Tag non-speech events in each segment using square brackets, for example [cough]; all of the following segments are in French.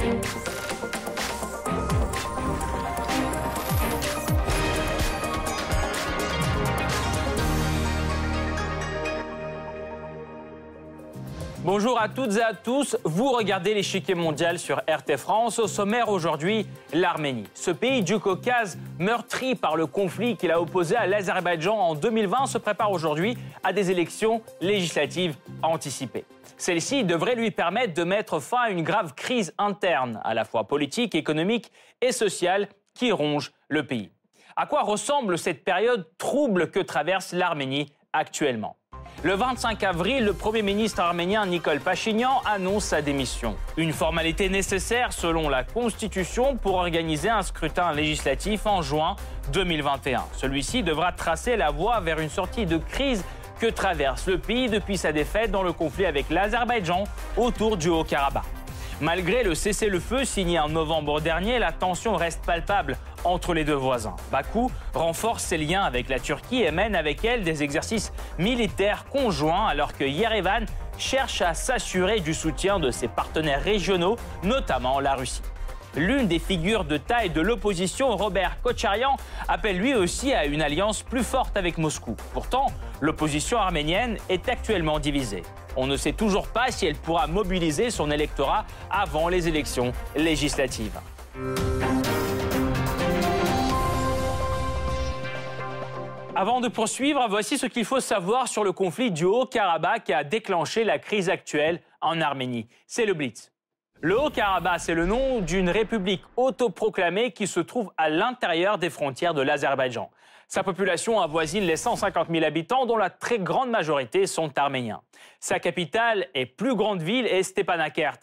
Música Bonjour à toutes et à tous, vous regardez l'échiquier mondial sur RT France. Au sommaire aujourd'hui, l'Arménie. Ce pays du Caucase, meurtri par le conflit qu'il a opposé à l'Azerbaïdjan en 2020, se prépare aujourd'hui à des élections législatives anticipées. Celle-ci devrait lui permettre de mettre fin à une grave crise interne, à la fois politique, économique et sociale, qui ronge le pays. À quoi ressemble cette période trouble que traverse l'Arménie actuellement? Le 25 avril, le Premier ministre arménien Nicole Pachinian annonce sa démission. Une formalité nécessaire selon la Constitution pour organiser un scrutin législatif en juin 2021. Celui-ci devra tracer la voie vers une sortie de crise que traverse le pays depuis sa défaite dans le conflit avec l'Azerbaïdjan autour du Haut-Karabakh. Malgré le cessez-le-feu signé en novembre dernier, la tension reste palpable entre les deux voisins. Bakou renforce ses liens avec la Turquie et mène avec elle des exercices militaires conjoints alors que Yerevan cherche à s'assurer du soutien de ses partenaires régionaux, notamment la Russie. L'une des figures de taille de l'opposition, Robert Kocharian, appelle lui aussi à une alliance plus forte avec Moscou. Pourtant, l'opposition arménienne est actuellement divisée. On ne sait toujours pas si elle pourra mobiliser son électorat avant les élections législatives. Avant de poursuivre, voici ce qu'il faut savoir sur le conflit du Haut-Karabakh qui a déclenché la crise actuelle en Arménie. C'est le Blitz. Le Haut-Karabakh, c'est le nom d'une république autoproclamée qui se trouve à l'intérieur des frontières de l'Azerbaïdjan. Sa population avoisine les 150 000 habitants, dont la très grande majorité sont arméniens. Sa capitale et plus grande ville est Stepanakert.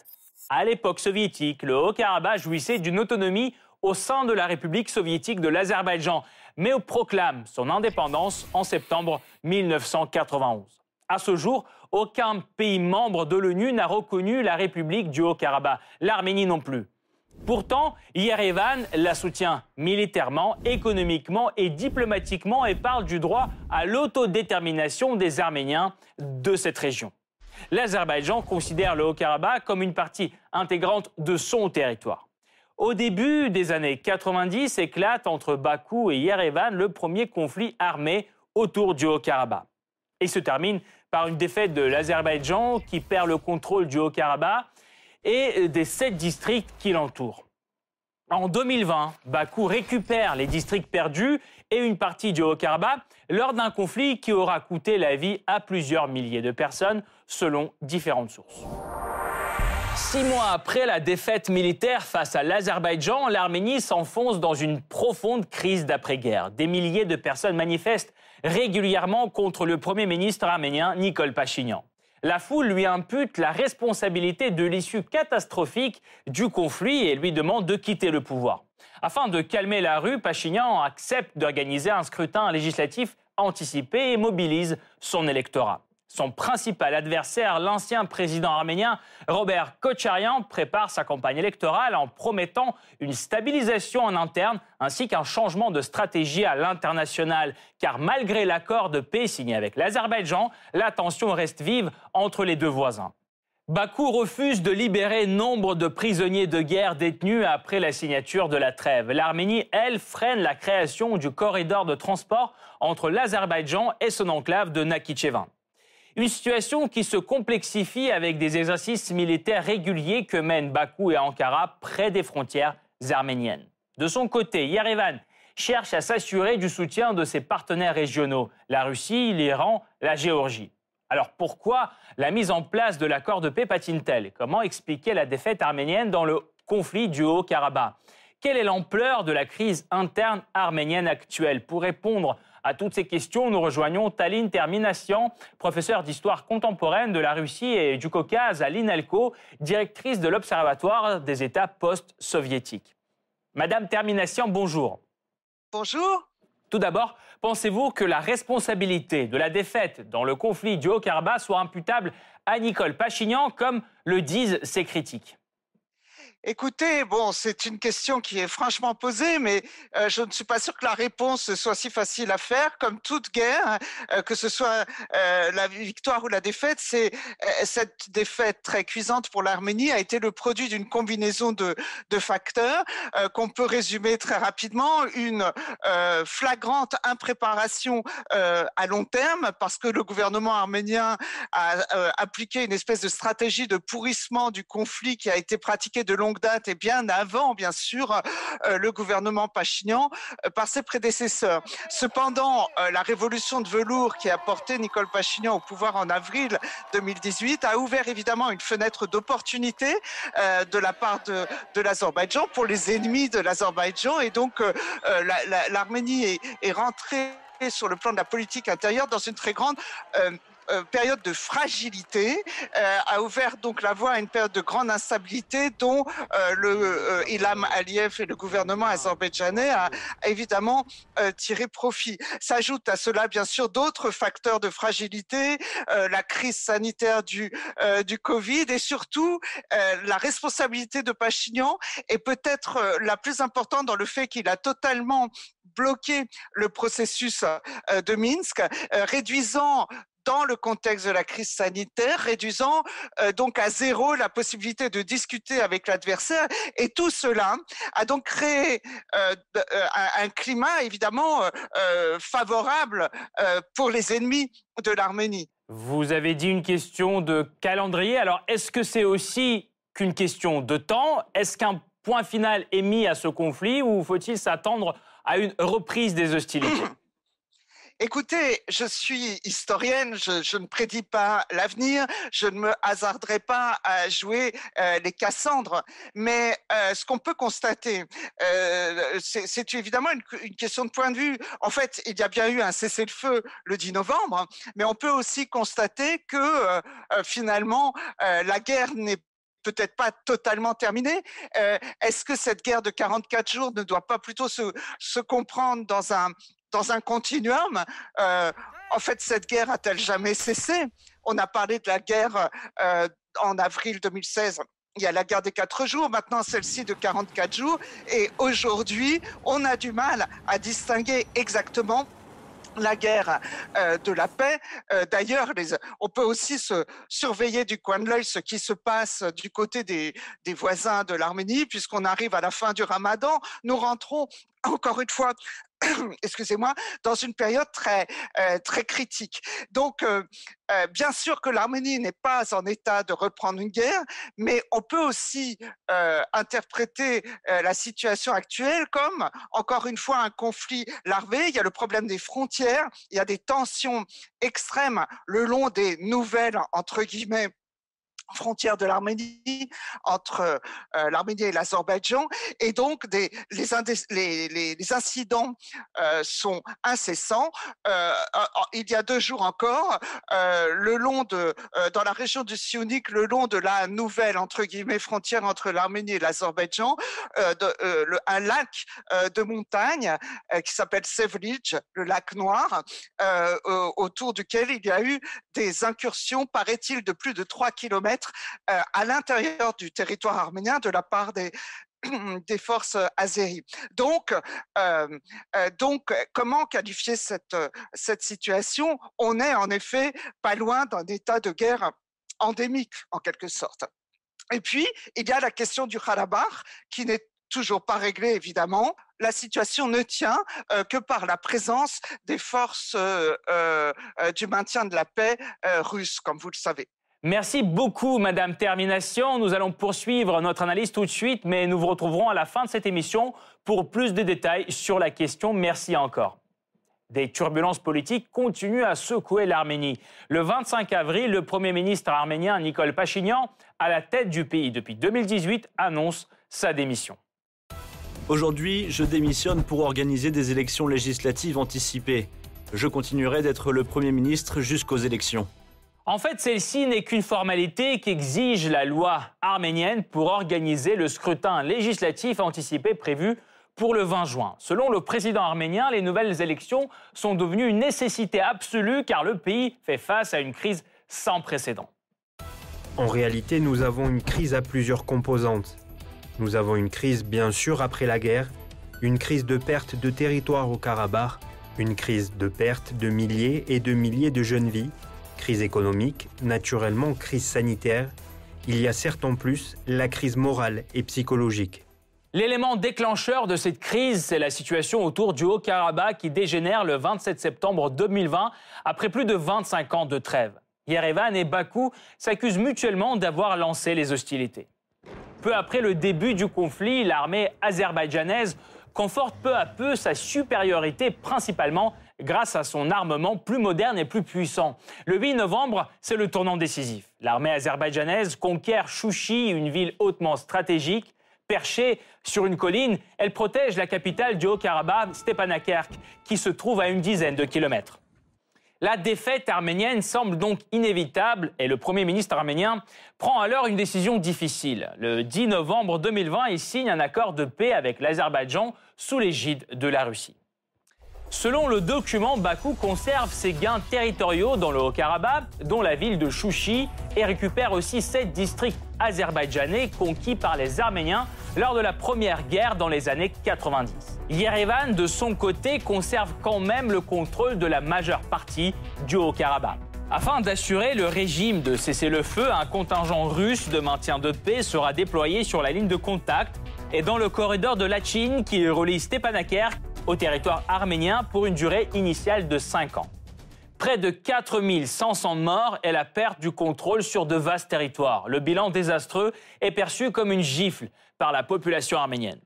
À l'époque soviétique, le Haut-Karabakh jouissait d'une autonomie au sein de la République soviétique de l'Azerbaïdjan, mais proclame son indépendance en septembre 1991. À ce jour, aucun pays membre de l'ONU n'a reconnu la République du Haut-Karabakh, l'Arménie non plus. Pourtant, Yerevan la soutient militairement, économiquement et diplomatiquement et parle du droit à l'autodétermination des Arméniens de cette région. L'Azerbaïdjan considère le Haut-Karabakh comme une partie intégrante de son territoire. Au début des années 90 éclate entre Bakou et Yerevan le premier conflit armé autour du Haut-Karabakh. Il se termine par une défaite de l'Azerbaïdjan qui perd le contrôle du Haut-Karabakh et des sept districts qui l'entourent. En 2020, Bakou récupère les districts perdus et une partie du Haut-Karabakh lors d'un conflit qui aura coûté la vie à plusieurs milliers de personnes selon différentes sources. Six mois après la défaite militaire face à l'Azerbaïdjan, l'Arménie s'enfonce dans une profonde crise d'après-guerre. Des milliers de personnes manifestent régulièrement contre le Premier ministre arménien Nicole Pachinian. La foule lui impute la responsabilité de l'issue catastrophique du conflit et lui demande de quitter le pouvoir. Afin de calmer la rue, Pachinian accepte d'organiser un scrutin législatif anticipé et mobilise son électorat. Son principal adversaire, l'ancien président arménien Robert Kocharian, prépare sa campagne électorale en promettant une stabilisation en interne ainsi qu'un changement de stratégie à l'international. Car malgré l'accord de paix signé avec l'Azerbaïdjan, la tension reste vive entre les deux voisins. Bakou refuse de libérer nombre de prisonniers de guerre détenus après la signature de la trêve. L'Arménie, elle, freine la création du corridor de transport entre l'Azerbaïdjan et son enclave de Nakhichevan. Une situation qui se complexifie avec des exercices militaires réguliers que mènent Bakou et Ankara près des frontières arméniennes. De son côté, Yerevan cherche à s'assurer du soutien de ses partenaires régionaux, la Russie, l'Iran, la Géorgie. Alors pourquoi la mise en place de l'accord de paix patine-t-elle? Comment expliquer la défaite arménienne dans le conflit du Haut-Karabakh? Quelle est l'ampleur de la crise interne arménienne actuelle? Pour répondre à toutes ces questions, nous rejoignons Taline Terminassian, professeure d'histoire contemporaine de la Russie et du Caucase à l'INALCO, directrice de l'Observatoire des États post-soviétiques. Madame Terminassian, bonjour. Bonjour. Tout d'abord, pensez-vous que la responsabilité de la défaite dans le conflit du Haut-Karabakh soit imputable à Nicole Pachinian, comme le disent ses critiques? Écoutez, bon, c'est une question qui est franchement posée, mais euh, je ne suis pas sûr que la réponse soit si facile à faire. Comme toute guerre, euh, que ce soit euh, la victoire ou la défaite, c'est cette défaite très cuisante pour l'Arménie a été le produit d'une combinaison de, facteurs qu'on peut résumer très rapidement. Une flagrante impréparation à long terme, parce que le gouvernement arménien a appliqué une espèce de stratégie de pourrissement du conflit qui a été pratiquée de long longue date et bien avant, bien sûr, euh, le gouvernement Pachinian euh, par ses prédécesseurs. Cependant, euh, la révolution de velours qui a porté Nicole Pachinian au pouvoir en avril 2018 a ouvert évidemment une fenêtre d'opportunité de la part de, l'Azerbaïdjan pour les ennemis de l'Azerbaïdjan et donc l'Arménie est, rentrée sur le plan de la politique intérieure dans une très grande période de fragilité euh, a ouvert donc la voie à une période de grande instabilité dont euh, le Ilham Aliyev et le gouvernement azerbaïdjanais a évidemment tiré profit. S'ajoute à cela bien sûr d'autres facteurs de fragilité, la crise sanitaire du du Covid et surtout la responsabilité de Pachinian est peut-être la plus importante dans le fait qu'il a totalement bloqué le processus de Minsk, réduisant dans le contexte de la crise sanitaire, réduisant euh, donc à zéro la possibilité de discuter avec l'adversaire. Et tout cela a donc créé euh, euh, un, climat évidemment favorable pour les ennemis de l'Arménie. Vous avez dit une question de calendrier. Alors, est-ce que c'est aussi qu'une question de temps? Est-ce qu'un point final est mis à ce conflit ou faut-il s'attendre à une reprise des hostilités? [clears throat] Écoutez, je suis historienne, je, ne prédis pas l'avenir, je ne me hasarderai pas à jouer euh, les Cassandres, mais euh, ce qu'on peut constater, euh, c'est évidemment une, question de point de vue. En fait, il y a bien eu un cessez-le-feu le 10 novembre, mais on peut aussi constater que finalement, la guerre n'est peut-être pas totalement terminée. Est-ce que cette guerre de 44 jours ne doit pas plutôt se, se comprendre dans un, dans un continuum. Euh, en fait, cette guerre a-t-elle jamais cessé? On a parlé de la guerre euh, en avril 2016 il y a la guerre des quatre jours, maintenant celle-ci de 44 jours, et aujourd'hui, on a du mal à distinguer exactement la guerre euh, de la paix. D'ailleurs, on peut aussi se surveiller du coin de l'œil ce qui se passe du côté des voisins de l'Arménie, puisqu'on arrive à la fin du Ramadan. Nous rentrons encore une fois [clears throat] excusez-moi, dans une période très euh, très critique. Donc, euh, euh, bien sûr que l'Arménie n'est pas en état de reprendre une guerre, mais on peut aussi interpréter la situation actuelle comme encore une fois un conflit larvé. Il y a le problème des frontières, il y a des tensions extrêmes le long des nouvelles entre guillemets frontière de l'Arménie entre euh, l'Arménie et l'Azerbaïdjan et donc les, incidents euh, sont incessants. Euh, il y a deux jours encore, le long de dans la région du Sionik, le long de la nouvelle entre guillemets frontière entre l'Arménie et l'Azerbaïdjan, un lac de montagne qui s'appelle Sevlij, le lac Noir, autour duquel il y a eu des incursions, paraît-il, de plus de 3 euh, à l'intérieur du territoire arménien de la part des, [clears throat] forces azéries. Donc, euh, euh, donc, comment qualifier cette, cette situation? On est en effet pas loin d'un état de guerre endémique, en quelque sorte. Et puis, il y a la question du Karabakh, qui n'est toujours pas réglée, évidemment. La situation ne tient que par la présence des forces du maintien de la paix russes, comme vous le savez. Merci beaucoup, Madame Termination. Nous allons poursuivre notre analyse tout de suite, mais nous vous retrouverons à la fin de cette émission pour plus de détails sur la question. Merci encore. Des turbulences politiques continuent à secouer l'Arménie. Le 25 avril, le Premier ministre arménien Nicole Pachinian, à la tête du pays depuis 2018, annonce sa démission. Aujourd'hui, je démissionne pour organiser des élections législatives anticipées. Je continuerai d'être le Premier ministre jusqu'aux élections. En fait, celle-ci n'est qu'une formalité qu'exige la loi arménienne pour organiser le scrutin législatif anticipé prévu pour le 20 juin. Selon le président arménien, les nouvelles élections sont devenues une nécessité absolue car le pays fait face à une crise sans précédent. En réalité, nous avons une crise à plusieurs composantes. Nous avons une crise bien sûr après la guerre, une crise de perte de territoire au Karabakh, une crise de perte de milliers et de milliers de jeunes vies, crise économique, naturellement crise sanitaire, il y a certes en plus la crise morale et psychologique. L'élément déclencheur de cette crise, c'est la situation autour du Haut-Karabakh qui dégénère le 27 septembre 2020 après plus de 25 ans de trêve. Yerevan et Bakou s'accusent mutuellement d'avoir lancé les hostilités. Peu après le début du conflit, l'armée azerbaïdjanaise conforte peu à peu sa supériorité principalement grâce à son armement plus moderne et plus puissant. Le 8 novembre, c'est le tournant décisif. L'armée azerbaïdjanaise conquiert Chouchi, une ville hautement stratégique. Perchée sur une colline, elle protège la capitale du Haut-Karabakh, Stepanakerk, qui se trouve à une dizaine de kilomètres. La défaite arménienne semble donc inévitable et le Premier ministre arménien prend alors une décision difficile. Le 10 novembre 2020, il signe un accord de paix avec l'Azerbaïdjan sous l'égide de la Russie. Selon le document, Bakou conserve ses gains territoriaux dans le Haut-Karabakh, dont la ville de Chouchi, et récupère aussi sept districts azerbaïdjanais conquis par les Arméniens lors de la première guerre dans les années 90. Yerevan, de son côté, conserve quand même le contrôle de la majeure partie du Haut-Karabakh. Afin d'assurer le régime de cessez-le-feu, un contingent russe de maintien de paix sera déployé sur la ligne de contact et dans le corridor de Lachin qui relie Stepanakerk au territoire arménien pour une durée initiale de 5 ans. Près de 4500 morts et la perte du contrôle sur de vastes territoires. Le bilan désastreux est perçu comme une gifle par la population arménienne.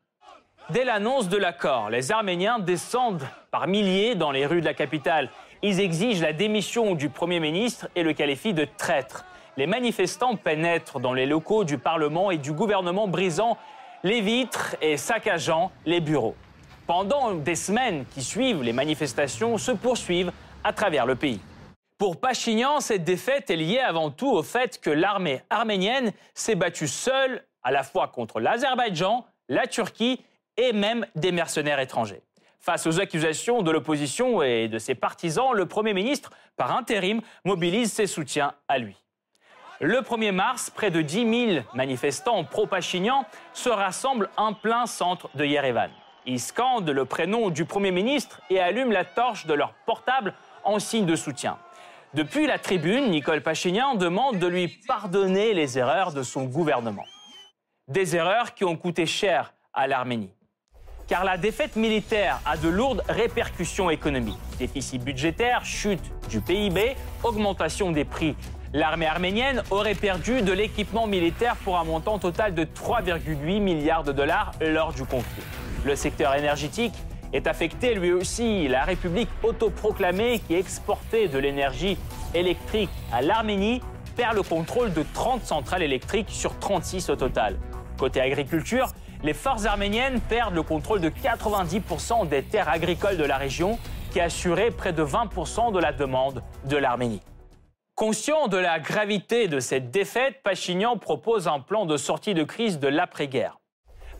Dès l'annonce de l'accord, les Arméniens descendent par milliers dans les rues de la capitale. Ils exigent la démission du Premier ministre et le qualifient de traître. Les manifestants pénètrent dans les locaux du Parlement et du gouvernement, brisant les vitres et saccageant les bureaux. Pendant des semaines qui suivent, les manifestations se poursuivent à travers le pays. Pour Pachinian, cette défaite est liée avant tout au fait que l'armée arménienne s'est battue seule à la fois contre l'Azerbaïdjan, la Turquie et même des mercenaires étrangers. Face aux accusations de l'opposition et de ses partisans, le Premier ministre, par intérim, mobilise ses soutiens à lui. Le 1er mars, près de 10 000 manifestants pro-Pachinian se rassemblent en plein centre de Yerevan. Ils scandent le prénom du Premier ministre et allument la torche de leur portable en signe de soutien. Depuis la tribune, Nicole Pachinian demande de lui pardonner les erreurs de son gouvernement. Des erreurs qui ont coûté cher à l'Arménie. Car la défaite militaire a de lourdes répercussions économiques. Déficit budgétaire, chute du PIB, augmentation des prix. L'armée arménienne aurait perdu de l'équipement militaire pour un montant total de 3,8 milliards de dollars lors du conflit. Le secteur énergétique est affecté lui aussi. La République autoproclamée qui exportait de l'énergie électrique à l'Arménie perd le contrôle de 30 centrales électriques sur 36 au total. Côté agriculture, les forces arméniennes perdent le contrôle de 90% des terres agricoles de la région qui assuraient près de 20% de la demande de l'Arménie. Conscient de la gravité de cette défaite, Pachinian propose un plan de sortie de crise de l'après-guerre.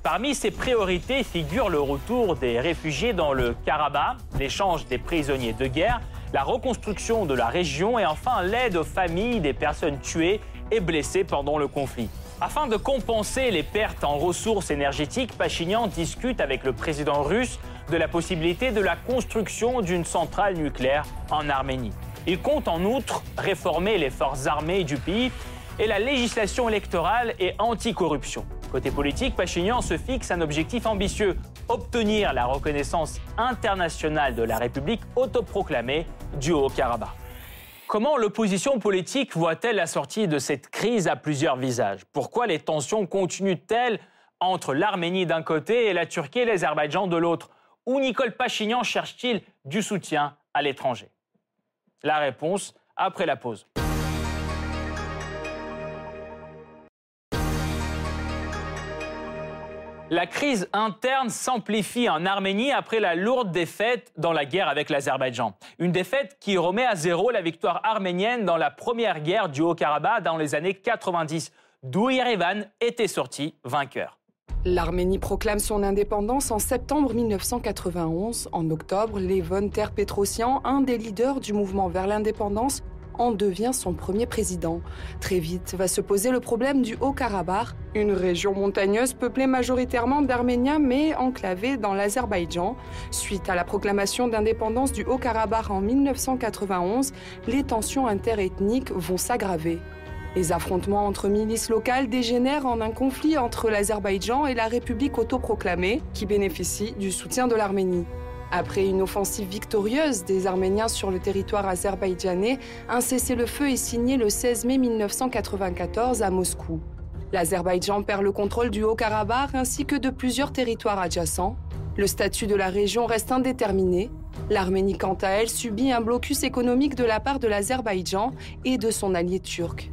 Parmi ses priorités figure le retour des réfugiés dans le Karabakh, l'échange des prisonniers de guerre, la reconstruction de la région et enfin l'aide aux familles des personnes tuées et blessées pendant le conflit. Afin de compenser les pertes en ressources énergétiques, Pachinian discute avec le président russe de la possibilité de la construction d'une centrale nucléaire en Arménie. Il compte en outre réformer les forces armées du pays et la législation électorale et anticorruption. Côté politique, Pachinian se fixe un objectif ambitieux obtenir la reconnaissance internationale de la République autoproclamée du Haut-Karabakh. Comment l'opposition politique voit-elle la sortie de cette crise à plusieurs visages? Pourquoi les tensions continuent-elles entre l'Arménie d'un côté et la Turquie et l'Azerbaïdjan de l'autre? Où Nicole Pachinian cherche-t-il du soutien à l'étranger? La réponse après la pause. La crise interne s'amplifie en Arménie après la lourde défaite dans la guerre avec l'Azerbaïdjan. Une défaite qui remet à zéro la victoire arménienne dans la première guerre du Haut-Karabakh dans les années 90, d'où Yerevan était sorti vainqueur. L'Arménie proclame son indépendance en septembre 1991. En octobre, Levon Terpetrosian, un des leaders du mouvement vers l'indépendance, en devient son premier président. Très vite va se poser le problème du Haut-Karabakh, une région montagneuse peuplée majoritairement d'Arméniens mais enclavée dans l'Azerbaïdjan. Suite à la proclamation d'indépendance du Haut-Karabakh en 1991, les tensions interethniques vont s'aggraver. Les affrontements entre milices locales dégénèrent en un conflit entre l'Azerbaïdjan et la République autoproclamée, qui bénéficie du soutien de l'Arménie. Après une offensive victorieuse des Arméniens sur le territoire azerbaïdjanais, un cessez-le-feu est signé le 16 mai 1994 à Moscou. L'Azerbaïdjan perd le contrôle du Haut-Karabakh ainsi que de plusieurs territoires adjacents. Le statut de la région reste indéterminé. L'Arménie, quant à elle, subit un blocus économique de la part de l'Azerbaïdjan et de son allié turc.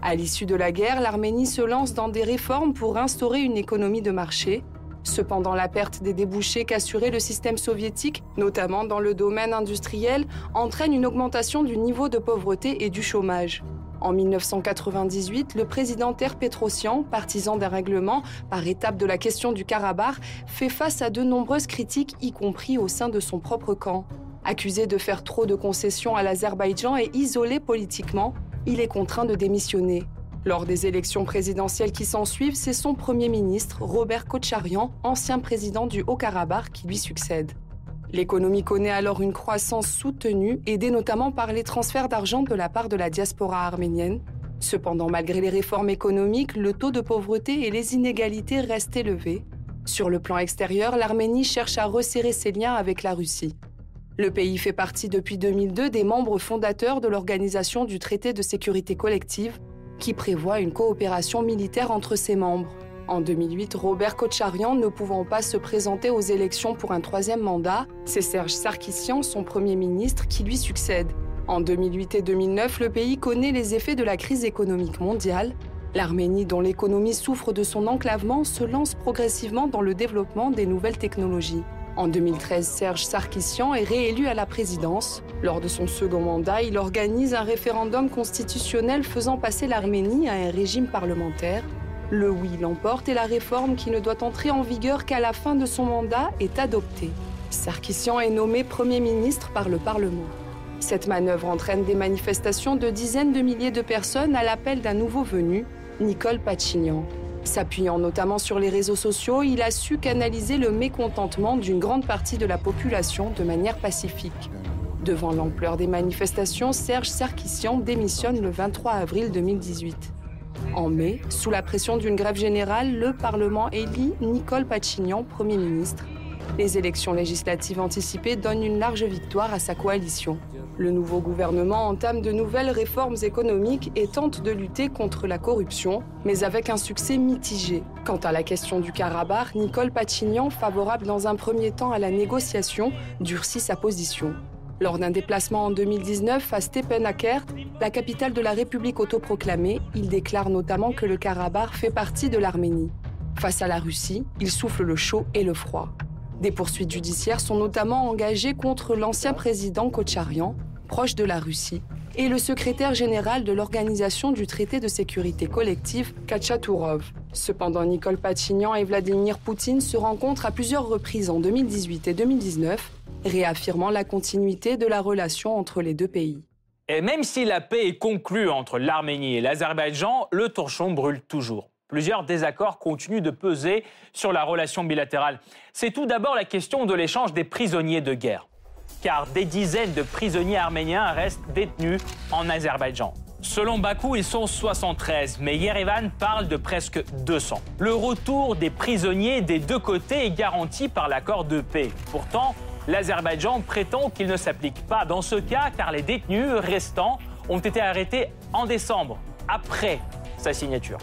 À l'issue de la guerre, l'Arménie se lance dans des réformes pour instaurer une économie de marché. Cependant, la perte des débouchés qu'assurait le système soviétique, notamment dans le domaine industriel, entraîne une augmentation du niveau de pauvreté et du chômage. En 1998, le président Ter Petrosian, partisan d'un règlement par étapes de la question du Karabakh, fait face à de nombreuses critiques, y compris au sein de son propre camp. Accusé de faire trop de concessions à l'Azerbaïdjan et isolé politiquement, il est contraint de démissionner. Lors des élections présidentielles qui s'ensuivent, c'est son Premier ministre, Robert Kocharian, ancien président du Haut-Karabakh, qui lui succède. L'économie connaît alors une croissance soutenue, aidée notamment par les transferts d'argent de la part de la diaspora arménienne. Cependant, malgré les réformes économiques, le taux de pauvreté et les inégalités restent élevés. Sur le plan extérieur, l'Arménie cherche à resserrer ses liens avec la Russie. Le pays fait partie depuis 2002 des membres fondateurs de l'Organisation du traité de sécurité collective, qui prévoit une coopération militaire entre ses membres. En 2008, Robert Kocharian ne pouvant pas se présenter aux élections pour un troisième mandat, c'est Serge Sarkissian, son Premier ministre, qui lui succède. En 2008 et 2009, le pays connaît les effets de la crise économique mondiale. L'Arménie, dont l'économie souffre de son enclavement, se lance progressivement dans le développement des nouvelles technologies. En 2013, Serge Sarkissian est réélu à la présidence. Lors de son second mandat, il organise un référendum constitutionnel faisant passer l'Arménie à un régime parlementaire. Le oui l'emporte et la réforme qui ne doit entrer en vigueur qu'à la fin de son mandat est adoptée. Sarkissian est nommé Premier ministre par le Parlement. Cette manœuvre entraîne des manifestations de dizaines de milliers de personnes à l'appel d'un nouveau venu, Nicole Pachignan. S'appuyant notamment sur les réseaux sociaux, il a su canaliser le mécontentement d'une grande partie de la population de manière pacifique. Devant l'ampleur des manifestations, Serge Sarkissian démissionne le 23 avril 2018. En mai, sous la pression d'une grève générale, le Parlement élit Nicole Pachignan Premier ministre. Les élections législatives anticipées donnent une large victoire à sa coalition. Le nouveau gouvernement entame de nouvelles réformes économiques et tente de lutter contre la corruption, mais avec un succès mitigé. Quant à la question du Karabakh, Nicole Pachignan, favorable dans un premier temps à la négociation, durcit sa position. Lors d'un déplacement en 2019 à Stepanakert, la capitale de la République autoproclamée, il déclare notamment que le Karabakh fait partie de l'Arménie. Face à la Russie, il souffle le chaud et le froid. Des poursuites judiciaires sont notamment engagées contre l'ancien président Kocharian, proche de la Russie, et le secrétaire général de l'Organisation du traité de sécurité collective, Kachatourov. Cependant, Nicole Pachignan et Vladimir Poutine se rencontrent à plusieurs reprises en 2018 et 2019, réaffirmant la continuité de la relation entre les deux pays. Et même si la paix est conclue entre l'Arménie et l'Azerbaïdjan, le torchon brûle toujours. Plusieurs désaccords continuent de peser sur la relation bilatérale. C'est tout d'abord la question de l'échange des prisonniers de guerre car des dizaines de prisonniers arméniens restent détenus en Azerbaïdjan. Selon Bakou, ils sont 73, mais Yerevan parle de presque 200. Le retour des prisonniers des deux côtés est garanti par l'accord de paix. Pourtant, l'Azerbaïdjan prétend qu'il ne s'applique pas dans ce cas car les détenus restants ont été arrêtés en décembre, après sa signature.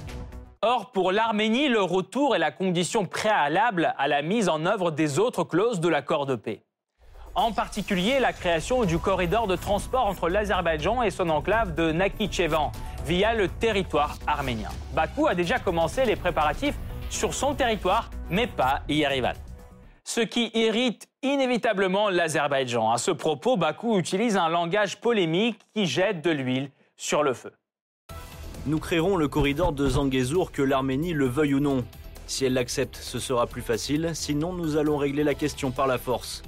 Or, pour l'Arménie, le retour est la condition préalable à la mise en œuvre des autres clauses de l'accord de paix en particulier la création du corridor de transport entre l'Azerbaïdjan et son enclave de Nakhichevan via le territoire arménien. Bakou a déjà commencé les préparatifs sur son territoire, mais pas Yerevan. Ce qui irrite inévitablement l'Azerbaïdjan. À ce propos, Bakou utilise un langage polémique qui jette de l'huile sur le feu. Nous créerons le corridor de Zangezur que l'Arménie le veuille ou non. Si elle l'accepte, ce sera plus facile, sinon nous allons régler la question par la force.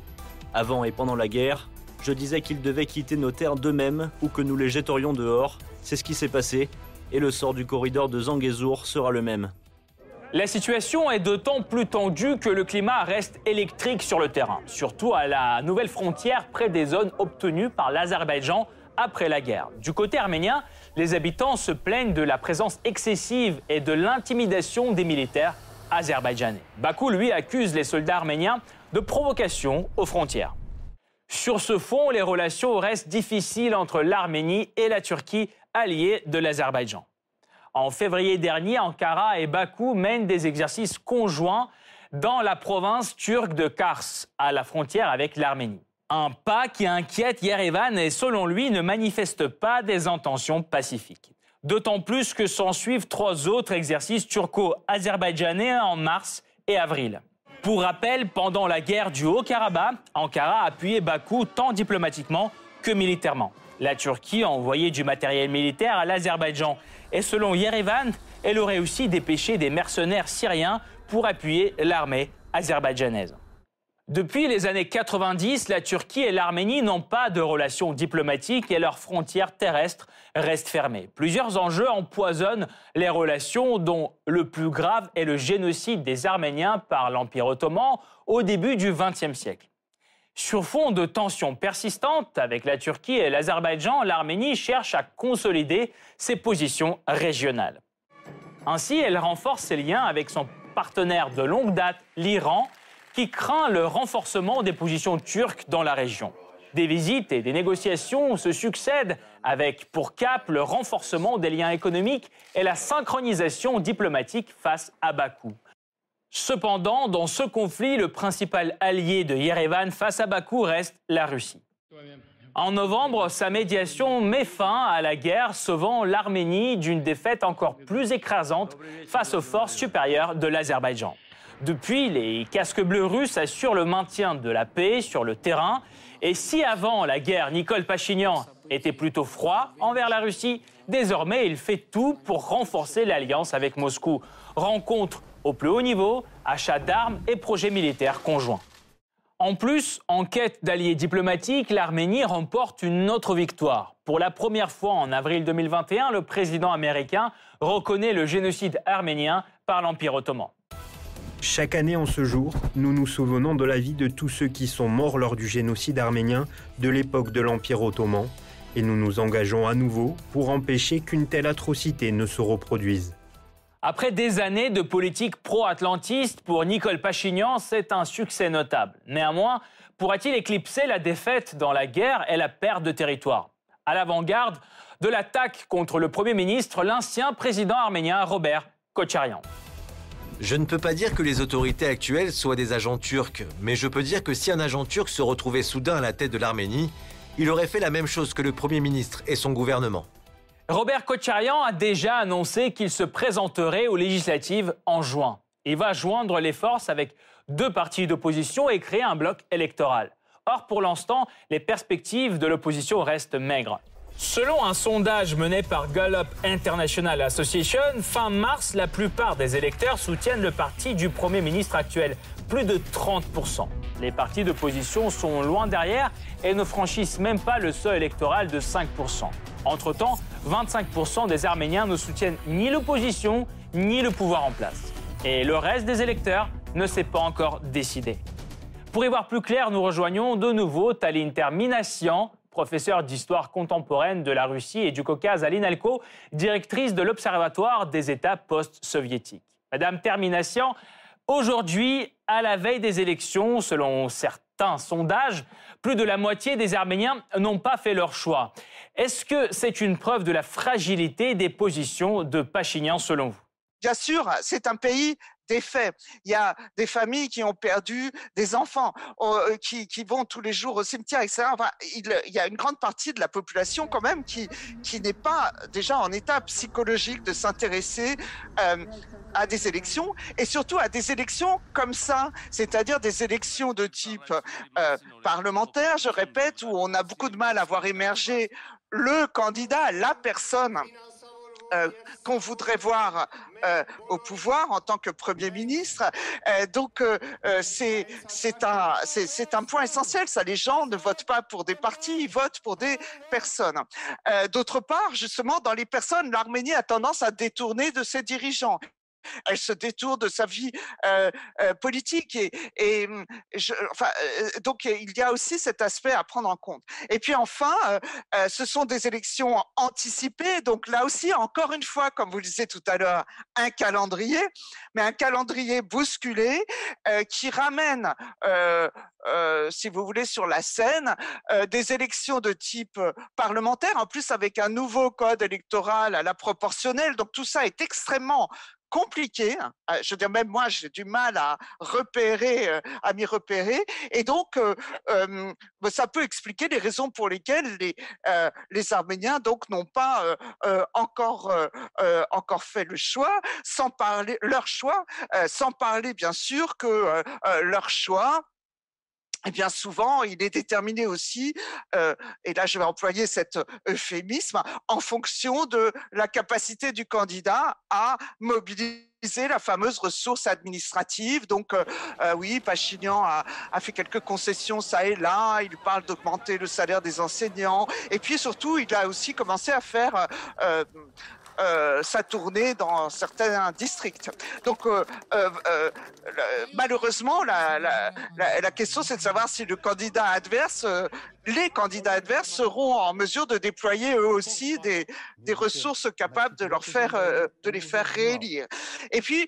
Avant et pendant la guerre, Je disais qu'ils devaient quitter nos terres d'eux-mêmes ou que nous les jetterions dehors. C'est ce qui s'est passé et le sort du corridor de Zangezur sera le même. La situation est d'autant plus tendue que le climat reste électrique sur le terrain, surtout à la nouvelle frontière près des zones obtenues par l'Azerbaïdjan après la guerre. Du côté arménien, les habitants se plaignent de la présence excessive et de l'intimidation des militaires azerbaïdjanais. Bakou, lui, accuse les soldats arméniens de provocation aux frontières. Sur ce fond, les relations restent difficiles entre l'Arménie et la Turquie, alliée de l'Azerbaïdjan. En février dernier, Ankara et Bakou mènent des exercices conjoints dans la province turque de Kars, à la frontière avec l'Arménie. Un pas qui inquiète Yerevan et selon lui ne manifeste pas des intentions pacifiques. D'autant plus que s'en suivent trois autres exercices turco-azerbaïdjanais en mars et avril. Pour rappel, pendant la guerre du Haut-Karabakh, Ankara a appuyé Bakou tant diplomatiquement que militairement. La Turquie a envoyé du matériel militaire à l'Azerbaïdjan et selon Yerevan, elle aurait aussi dépêché des mercenaires syriens pour appuyer l'armée azerbaïdjanaise. Depuis les années 90, la Turquie et l'Arménie n'ont pas de relations diplomatiques et leurs frontières terrestres restent fermées. Plusieurs enjeux empoisonnent les relations, dont le plus grave est le génocide des Arméniens par l'Empire ottoman au début du XXe siècle. Sur fond de tensions persistantes avec la Turquie et l'Azerbaïdjan, l'Arménie cherche à consolider ses positions régionales. Ainsi, elle renforce ses liens avec son partenaire de longue date, l'Iran, qui craint le renforcement des positions turques dans la région. Des visites et des négociations se succèdent avec pour cap le renforcement des liens économiques et la synchronisation diplomatique face à Bakou. Cependant, dans ce conflit, le principal allié de Yerevan face à Bakou reste la Russie. En novembre, sa médiation met fin à la guerre, sauvant l'Arménie d'une défaite encore plus écrasante face aux forces supérieures de l'Azerbaïdjan. Depuis, les casques bleus russes assurent le maintien de la paix sur le terrain. Et si avant la guerre, Nicole Pachignan était plutôt froid envers la Russie, désormais il fait tout pour renforcer l'alliance avec Moscou. Rencontre au plus haut niveau, achat d'armes et projets militaires conjoints. En plus, en quête d'alliés diplomatiques, l'Arménie remporte une autre victoire. Pour la première fois en avril 2021, le président américain reconnaît le génocide arménien par l'Empire ottoman. Chaque année en ce jour, nous nous souvenons de la vie de tous ceux qui sont morts lors du génocide arménien de l'époque de l'Empire ottoman, et nous nous engageons à nouveau pour empêcher qu'une telle atrocité ne se reproduise. Après des années de politique pro-atlantiste, pour Nicole Pachignan, c'est un succès notable. Néanmoins, pourra-t-il éclipser la défaite dans la guerre et la perte de territoire? À l'avant-garde de l'attaque contre le Premier ministre, l'ancien président arménien Robert Kocharian. Je ne peux pas dire que les autorités actuelles soient des agents turcs, mais je peux dire que si un agent turc se retrouvait soudain à la tête de l'Arménie, il aurait fait la même chose que le Premier ministre et son gouvernement. Robert Kocharian a déjà annoncé qu'il se présenterait aux législatives en juin. Il va joindre les forces avec deux partis d'opposition et créer un bloc électoral. Or, pour l'instant, les perspectives de l'opposition restent maigres. Selon un sondage mené par Gallup International Association, fin mars, la plupart des électeurs soutiennent le parti du Premier ministre actuel, plus de 30%. Les partis d'opposition sont loin derrière et ne franchissent même pas le seuil électoral de 5%. Entre-temps, 25% des Arméniens ne soutiennent ni l'opposition ni le pouvoir en place. Et le reste des électeurs ne s'est pas encore décidé. Pour y voir plus clair, nous rejoignons de nouveau Taline Terminassian, professeure d'histoire contemporaine de la Russie et du Caucase à l'INALCO, directrice de l'Observatoire des États post-soviétiques. Madame Terminassian, aujourd'hui, à la veille des élections, selon certains sondages, plus de la moitié des Arméniens n'ont pas fait leur choix. Est-ce que c'est une preuve de la fragilité des positions de Pachinian selon vous? Bien sûr, c'est un pays des faits. Il y a des familles qui ont perdu des enfants, euh, qui, vont tous les jours au cimetière, etc. Il, y a une grande partie de la population quand même qui, qui n'est pas déjà en état psychologique de s'intéresser euh, à des élections et surtout à des élections comme ça, c'est-à-dire des élections de type euh, parlementaire, je répète, où on a beaucoup de mal à voir émerger le candidat, la personne euh, qu'on voudrait voir euh, au pouvoir en tant que Premier ministre. Euh, donc, c'est un, un point essentiel. Ça, les gens ne votent pas pour des partis, ils votent pour des personnes. D'autre part, justement, dans les personnes, l'Arménie a tendance à détourner de ses dirigeants elle se détourne de sa vie politique et, euh, donc il y a aussi cet aspect à prendre en compte. Et puis enfin, ce sont des élections anticipées, donc là aussi, encore une fois, comme vous le disiez tout à l'heure, un calendrier, mais un calendrier bousculé qui ramène, si vous voulez, sur la scène des élections de type parlementaire, en plus avec un nouveau code électoral à la proportionnelle. Donc tout ça est extrêmement compliqué. Hein. Euh, je veux dire, même moi, j'ai du mal à repérer, euh, à m'y repérer. Et donc, euh, bah, ça peut expliquer les raisons pour lesquelles les, les Arméniens donc n'ont pas encore encore fait le choix, sans parler leur choix, sans parler bien sûr que leur choix eh bien souvent, il est déterminé aussi, euh, et là je vais employer cet euphémisme, en fonction de la capacité du candidat à mobiliser la fameuse ressource administrative. Donc euh, euh, oui, Pachignan a, fait quelques concessions ça et là. Il parle d'augmenter le salaire des enseignants. Et puis surtout, il a aussi commencé à faire sa tournée dans certains districts. Donc, euh, euh, malheureusement, la, question, c'est de savoir si le candidat adverse, les candidats adverses seront en mesure de déployer eux aussi des, des ressources capables de leur faire, de les faire réélire. Et puis,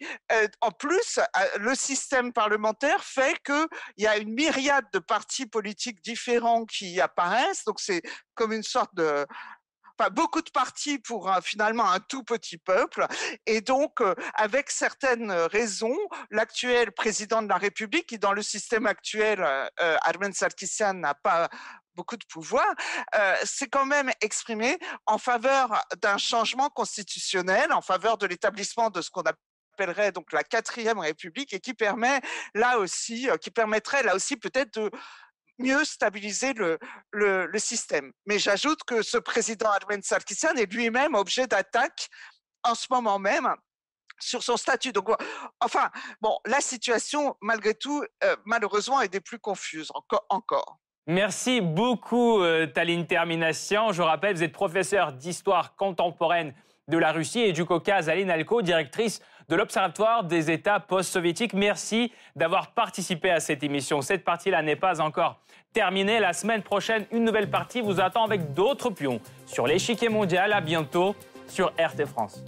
en plus, le système parlementaire fait qu'il y a une myriade de partis politiques différents qui apparaissent. Donc, c'est comme une sorte de beaucoup de partis pour finalement un tout petit peuple. Et donc, euh, avec certaines raisons, l'actuel président de la République, qui dans le système actuel, euh, euh, Armen Sarkisian, n'a pas beaucoup de pouvoir, s'est quand même exprimé en faveur d'un changement constitutionnel, en faveur de l'établissement de ce qu'on appellerait donc la quatrième république et qui permet là aussi, qui permettrait là aussi peut-être de mieux stabiliser le, système. Mais j'ajoute que ce président Armen Sarkisian est lui-même objet d'attaques en ce moment même sur son statut. Donc, enfin, bon, la situation, malgré tout, euh, malheureusement, est des plus confuses encore. encore. Merci beaucoup, euh, Taline Termination. Je rappelle, vous êtes professeur d'histoire contemporaine de la Russie et du Caucase à l'INALCO, directrice de l'Observatoire des États post-soviétiques. Merci d'avoir participé à cette émission. Cette partie-là n'est pas encore terminée. La semaine prochaine, une nouvelle partie vous attend avec d'autres pions sur l'échiquier mondial. À bientôt sur RT France.